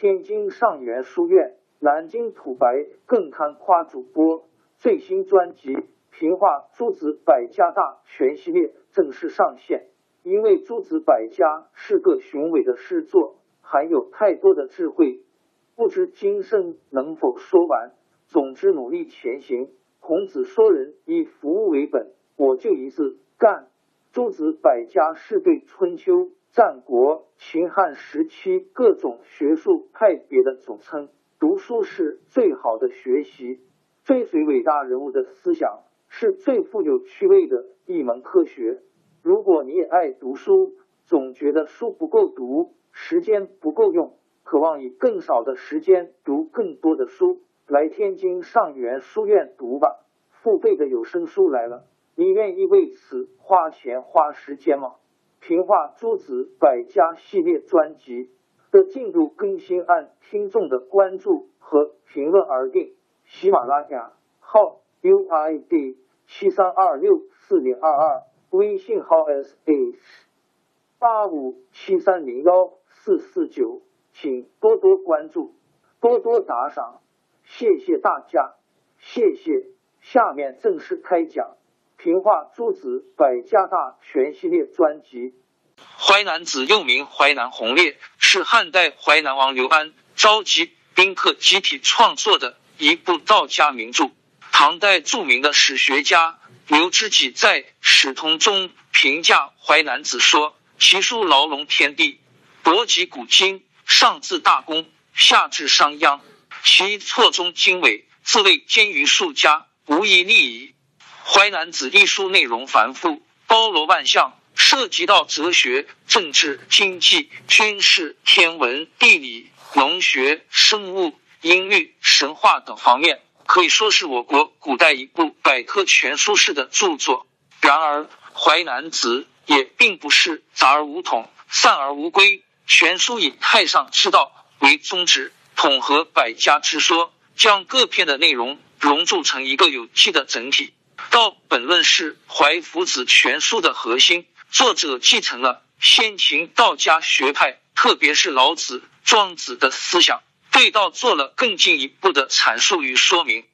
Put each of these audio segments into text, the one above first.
天津上元书院、南京土白更堪夸主播最新专辑《平话诸子百家大全》系列正式上线。因为诸子百家是个雄伟的诗作，含有太多的智慧，不知今生能否说完。总之，努力前行。孔子说人以服务为本，我就一字干。诸子百家是对春秋。战国、秦汉时期各种学术派别的总称。读书是最好的学习，追随伟大人物的思想是最富有趣味的一门科学。如果你也爱读书，总觉得书不够读，时间不够用，渴望以更少的时间读更多的书，来天津上元书院读吧。付费的有声书来了，你愿意为此花钱花时间吗？平话诸子百家系列专辑的进度更新按听众的关注和评论而定。喜马拉雅号 UID 七三二六四零二二，微信号 sh 八五七三零幺四四九，请多多关注，多多打赏，谢谢大家，谢谢。下面正式开讲。平话诸子百家大全系列专辑，《淮南子》又名《淮南鸿烈》，是汉代淮南王刘安召集宾客集体创作的一部道家名著。唐代著名的史学家刘知几在《史通》中评价《淮南子》说：“其书牢笼天地，博及古今，上至大公，下至商鞅，其错综经纬，自谓兼于术家，无一利矣。”《淮南子》一书内容繁复，包罗万象，涉及到哲学、政治、经济、军事、天文、地理、农学、生物、音律、神话等方面，可以说是我国古代一部百科全书式的著作。然而，《淮南子》也并不是杂而无统、散而无归，全书以太上之道为宗旨，统合百家之说，将各篇的内容融铸成一个有机的整体。道本论是《淮夫子全书》的核心，作者继承了先秦道家学派，特别是老子、庄子的思想，对道做了更进一步的阐述与说明。《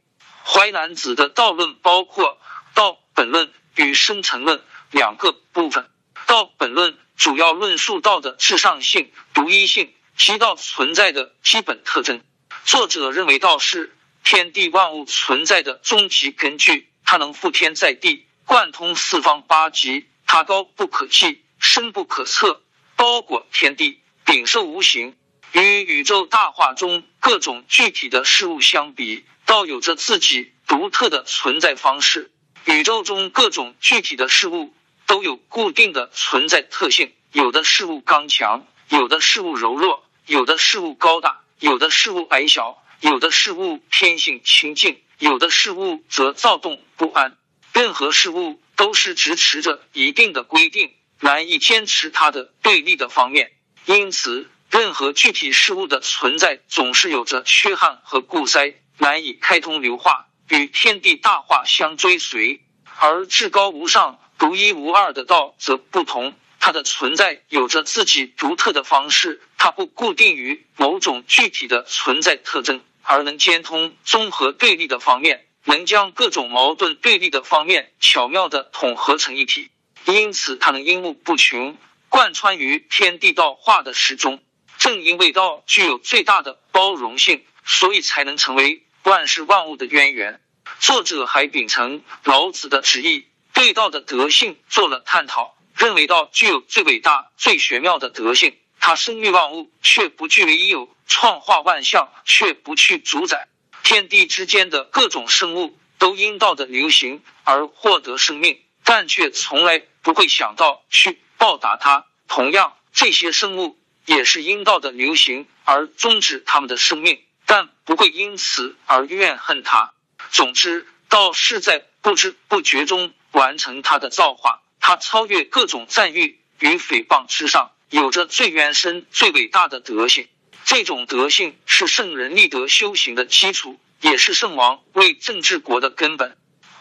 淮南子》的道论包括道本论与生成论两个部分。道本论主要论述道的至上性、独一性及道存在的基本特征。作者认为道是天地万物存在的终极根据。它能覆天在地，贯通四方八极。它高不可计，深不可测，包裹天地，禀受无形。与宇宙大化中各种具体的事物相比，倒有着自己独特的存在方式。宇宙中各种具体的事物都有固定的存在特性，有的事物刚强，有的事物柔弱，有的事物高大，有的事物矮小，有的事物天性清净。有的事物则躁动不安，任何事物都是支持着一定的规定，难以坚持它的对立的方面。因此，任何具体事物的存在总是有着缺憾和固塞，难以开通流化，与天地大化相追随。而至高无上、独一无二的道则不同，它的存在有着自己独特的方式，它不固定于某种具体的存在特征。而能兼通综合对立的方面，能将各种矛盾对立的方面巧妙的统合成一体，因此它能因物不穷，贯穿于天地道化的始终。正因为道具有最大的包容性，所以才能成为万事万物的渊源。作者还秉承老子的旨意，对道的德性做了探讨，认为道具有最伟大、最玄妙的德性。他生育万物，却不据为一有；创化万象，却不去主宰。天地之间的各种生物都因道的流行而获得生命，但却从来不会想到去报答他。同样，这些生物也是因道的流行而终止他们的生命，但不会因此而怨恨他。总之，道是在不知不觉中完成他的造化，他超越各种赞誉与诽谤之上，有着最原生、最伟大的德性。这种德性是圣人立德修行的基础，也是圣王为政治国的根本。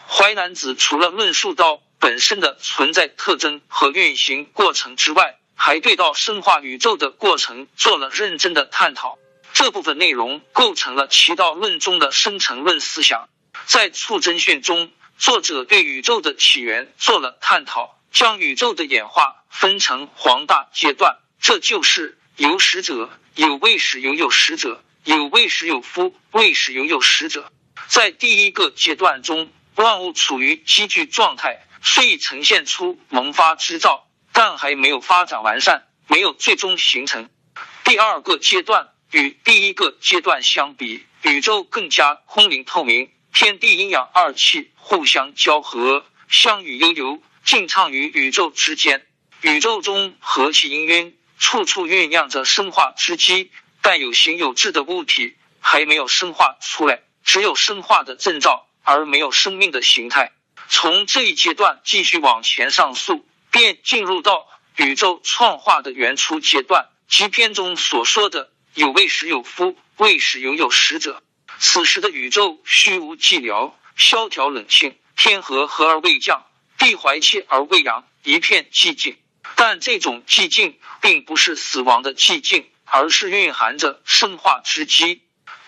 淮南子除了论述到本身的存在特征和运行过程之外，还对到生化宇宙的过程做了认真的探讨。这部分内容构成了其道论中的生成论思想。在《促真训》中，作者对宇宙的起源做了探讨，将宇宙的演化分成黄大阶段，这就是有始者、有未始、有有始者、有未始有夫、未始有有始者。在第一个阶段中，万物处于积聚状态，虽已呈现出萌发之兆，但还没有发展完善，没有最终形成。第二个阶段与第一个阶段相比，宇宙更加空灵透明，天地阴阳二气互相交合，相与悠游，静畅于宇宙之间。宇宙中和气氤氲，处处酝酿着生化之机，但有形有质的物体还没有生化出来，只有生化的征兆。而没有生命的形态。从这一阶段继续往前上溯，便进入到宇宙创化的原初阶段，即篇中所说的“有未始有夫，未始有有始者”。此时的宇宙虚无寂寥，萧条冷清，天和合而未降，地怀气而未扬，一片寂静。但这种寂静并不是死亡的寂静，而是蕴含着生化之机。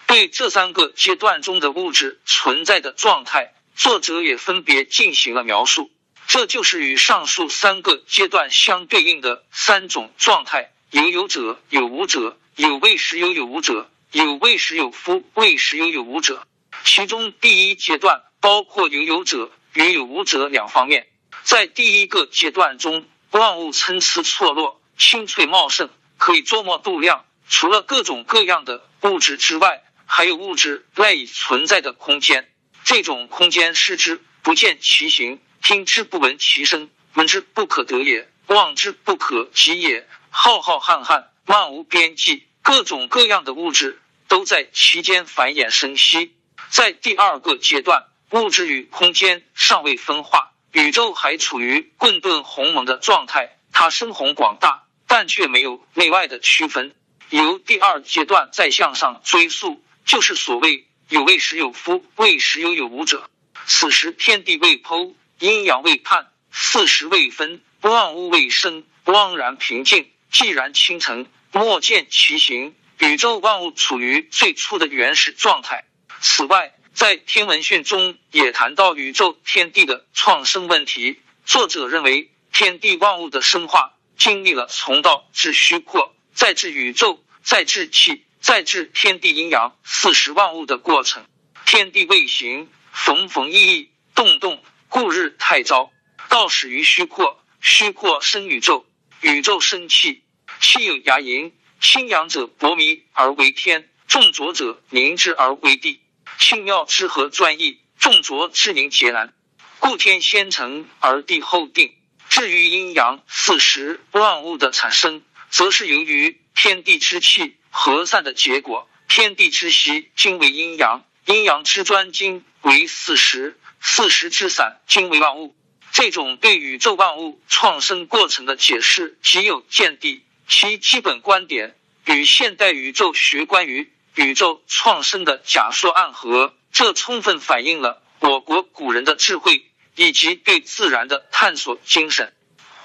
对这三个阶段中的物质存在的状态，作者也分别进行了描述。这就是与上述三个阶段相对应的三种状态：有有者、有无者、有未时有有无者、有未时有夫、未时有有无者。其中第一阶段包括有有者与有无者两方面。在第一个阶段中，万物参差错落，青翠茂盛，可以捉摸度量。除了各种各样的物质之外，还有物质赖以存在的空间，这种空间视之不见其形，听之不闻其声，闻之不可得也，望之不可及也。浩浩瀚瀚，漫无边际，各种各样的物质都在其间繁衍生息。在第二个阶段，物质与空间尚未分化，宇宙还处于混沌鸿蒙的状态，它深宏广大，但却没有内外的区分。由第二阶段再向上追溯。就是所谓有未始有夫，未始有有无者。此时天地未剖，阴阳未判，四时未分，万物未生，汪然平静，寂然清澄，莫见其形。宇宙万物处于最初的原始状态。此外，在天文训中也谈到宇宙天地的创生问题。作者认为，天地万物的生化经历了从道至虚扩，再至宇宙，再至气。再至天地阴阳四时万物的过程，天地未形，逢逢异异，动动，故日太昭。道始于虚阔，虚阔生宇宙，宇宙生气，气有牙龈，清阳者薄靡而为天，重浊者凝滞而为地。清妙之和专一，重浊之凝结然。故天先成而地后定。至于阴阳四时万物的产生，则是由于天地之气。和散的结果，天地之息今为阴阳，阴阳之专精为四时，四时之散今为万物。这种对宇宙万物创生过程的解释极有见地，其基本观点与现代宇宙学关于宇宙创生的假说暗合，这充分反映了我国古人的智慧以及对自然的探索精神。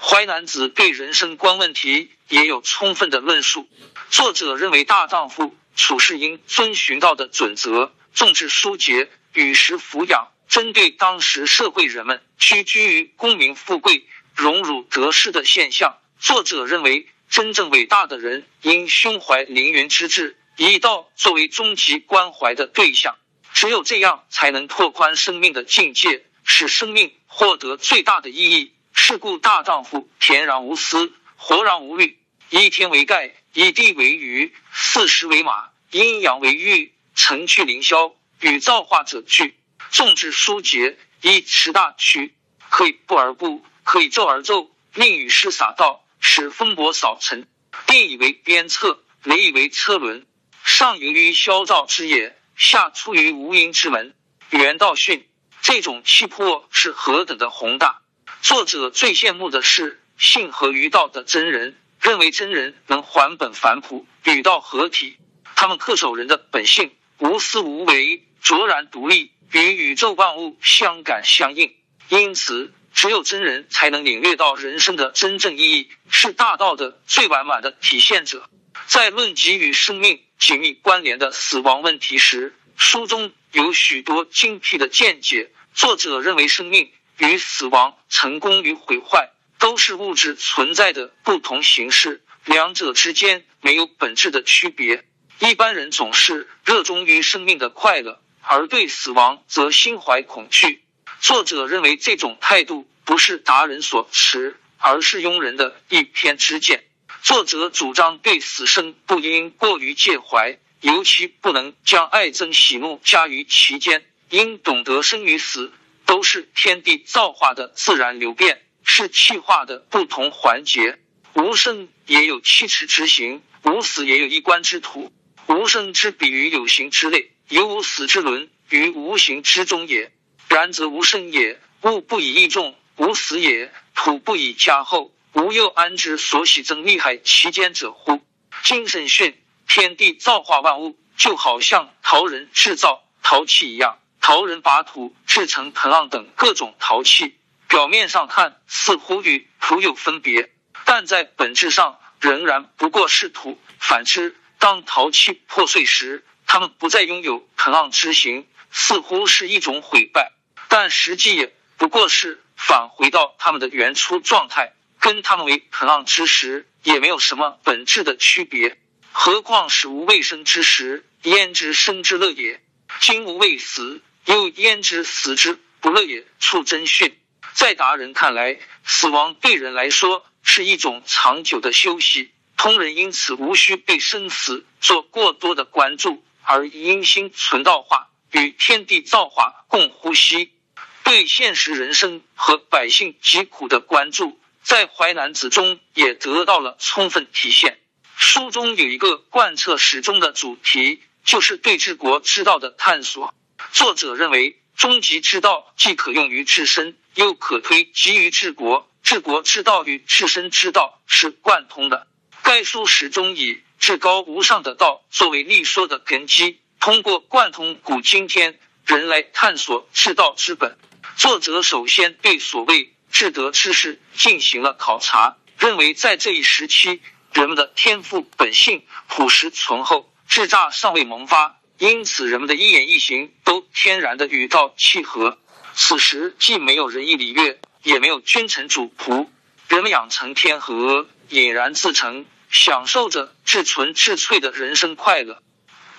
淮南子对人生观问题也有充分的论述。作者认为，大丈夫处事应遵循道的准则，重质疏节，与时抚养。针对当时社会人们屈居于功名富贵、荣辱得失的现象，作者认为，真正伟大的人应胸怀凌云之志，以道作为终极关怀的对象。只有这样，才能拓宽生命的境界，使生命获得最大的意义。是故，大丈夫恬然无私，活然无虑，以天为盖，以地为舆，四时为马，阴阳为玉，成去凌霄，与造化者俱。众志疏节，以持大曲，可以不而不，可以骤而骤，令雨师洒道，使风伯扫尘。电以为鞭策，雷以为车轮。上由于消躁之也，下出于无垠之门。袁道训，这种气魄是何等的宏大！作者最羡慕的是性合于道的真人，认为真人能还本返璞，与道合体。他们恪守人的本性，无私无为，卓然独立，与宇宙万物相感相应。因此，只有真人才能领略到人生的真正意义，是大道的最完满的体现者。在论及与生命紧密关联的死亡问题时，书中有许多精辟的见解。作者认为，生命与死亡、成功与毁坏都是物质存在的不同形式，两者之间没有本质的区别。一般人总是热衷于生命的快乐，而对死亡则心怀恐惧。作者认为，这种态度不是达人所持，而是庸人的一偏之见。作者主张对死生不应过于介怀，尤其不能将爱憎喜怒加于其间，应懂得生与死都是天地造化的自然流变，是气化的不同环节。无生也有七尺之行，无死也有一关之途。无生之比于有形之类，有无死之伦于无形之中也。然则无生也，物不以易重；无死也，土不以加厚。吾又安知所喜增利害其间者乎？精神训，天地造化万物，就好像陶人制造陶器一样。陶人把土制成盆浪等各种陶器，表面上看似乎与土有分别，但在本质上仍然不过是土。反之，当陶器破碎时，他们不再拥有盆浪之形，似乎是一种毁败，但实际也不过是返回到他们的原初状态。跟他们为可浪之时，也没有什么本质的区别。何况是无未生之时，焉知生之乐也？今无未死，又焉知死之不乐也？处真训，在达人看来，死亡对人来说是一种长久的休息，通人因此无需对生死做过多的关注，而因心存道化，与天地造化共呼吸，对现实人生和百姓疾苦的关注。在《淮南子》中也得到了充分体现。书中有一个贯彻始终的主题，就是对治国之道的探索。作者认为，终极之道既可用于治身，又可推及于治国。治国之道与治身之道是贯通的。该书始终以至高无上的道作为立说的根基，通过贯通古今天人来探索治道之本。作者首先对所谓智德之士进行了考察，认为在这一时期，人们的天赋本性朴实醇厚，智诈尚未萌发，因此人们的一言一行都天然的与道契合。此时既没有仁义礼乐，也没有君臣主仆，人们养成天和，隐然自成，享受着至纯至粹的人生快乐。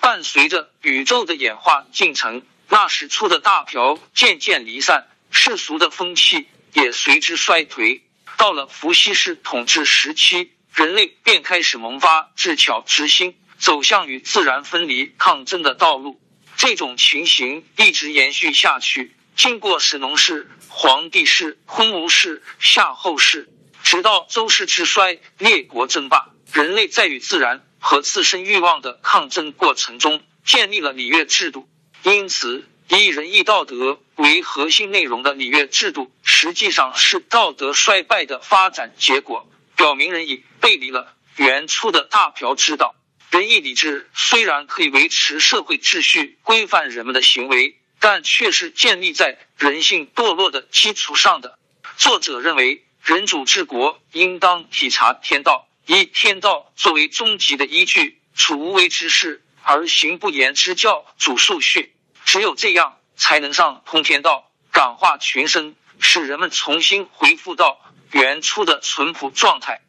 伴随着宇宙的演化进程，那时出的大瓢渐渐离散，世俗的风气。也随之衰颓。到了伏羲氏统治时期，人类便开始萌发智巧之心，走向与自然分离抗争的道路。这种情形一直延续下去，经过神农氏、黄帝氏、昆吾氏、夏后氏，直到周氏之衰，列国争霸，人类在与自然和自身欲望的抗争过程中，建立了礼乐制度。因此。以仁义道德为核心内容的礼乐制度，实际上是道德衰败的发展结果，表明人已背离了原初的大朴之道。仁义礼智虽然可以维持社会秩序、规范人们的行为，但却是建立在人性堕落的基础上的。作者认为，人主治国应当体察天道，以天道作为终极的依据，处无为之事而行不言之教，主数训。只有这样，才能上通天道，感化群生，使人们重新恢复到原初的淳朴状态。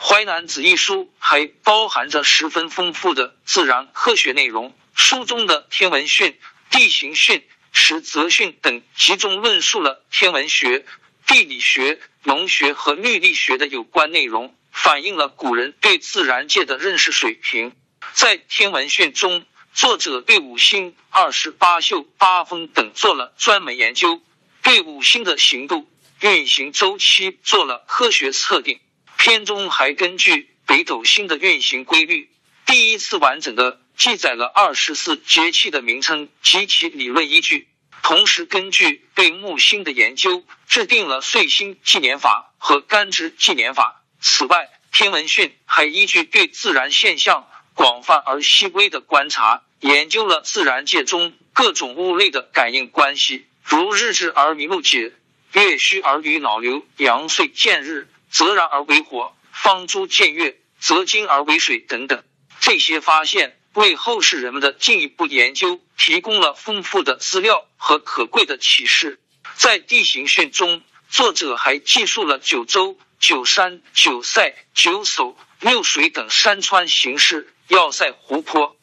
《淮南子》一书还包含着十分丰富的自然科学内容。书中的天文训、地形训、实则训等，集中论述了天文学、地理学、农学和律历学的有关内容，反映了古人对自然界的认识水平。在天文训中，作者对五星、二十八宿、八风等做了专门研究，对五星的行度、运行周期做了科学测定。片中还根据北斗星的运行规律，第一次完整的记载了二十四节气的名称及其理论依据。同时，根据对木星的研究，制定了岁星纪年法和干支纪年法。此外，天文讯还依据对自然现象广泛而细微的观察，研究了自然界中各种物类的感应关系，如日至而麋鹿解，月虚而与脑流，阳岁见日则然而为火，方珠见月则金而为水等等。这些发现。为后世人们的进一步研究提供了丰富的资料和可贵的启示。在地形训中，作者还记述了九州、九山、九塞、九叟、六水等山川形势、要塞湖泊，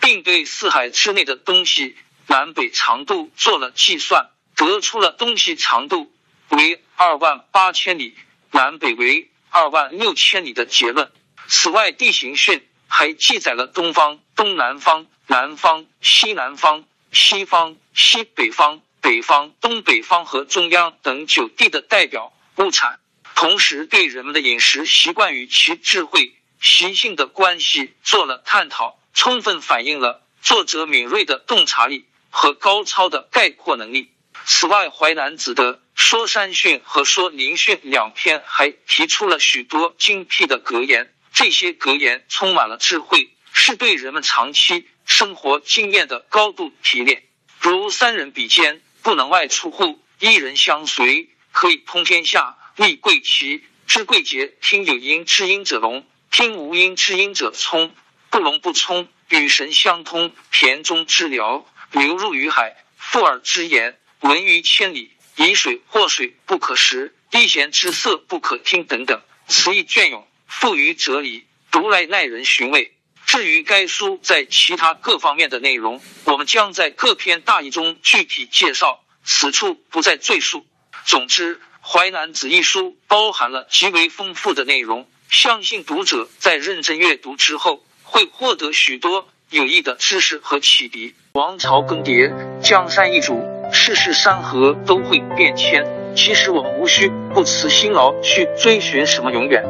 并对四海之内的东西南北长度做了计算，得出了东西长度为二万八千里，南北为二万六千里的结论。此外，地形训。还记载了东方、东南方、南方、西南方、西方、西北方、北方、东北方和中央等九地的代表物产，同时对人们的饮食习惯与其智慧习性的关系做了探讨，充分反映了作者敏锐的洞察力和高超的概括能力。此外，《淮南子》的《说山训》和《说林训》两篇还提出了许多精辟的格言。这些格言充满了智慧，是对人们长期生活经验的高度提炼。如三人比肩，不能外出户；一人相随，可以通天下。立贵旗，知贵节。听有音知音者龙，听无音之音者聪。不聋不聪，与神相通。田中之辽，流入于海。复尔之言，闻于千里。以水或水，不可食；一弦之色，不可听。等等，词意隽永。富于哲理，读来耐人寻味。至于该书在其他各方面的内容，我们将在各篇大意中具体介绍，此处不再赘述。总之，《淮南子》一书包含了极为丰富的内容，相信读者在认真阅读之后，会获得许多有益的知识和启迪。王朝更迭，江山易主，世事山河都会变迁。其实，我们无需不辞辛劳去追寻什么永远。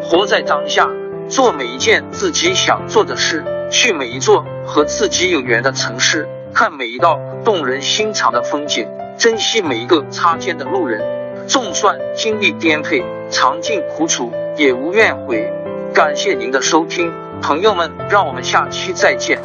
活在当下，做每一件自己想做的事，去每一座和自己有缘的城市，看每一道动人心肠的风景，珍惜每一个擦肩的路人。纵算经历颠沛，尝尽苦楚，也无怨悔。感谢您的收听，朋友们，让我们下期再见。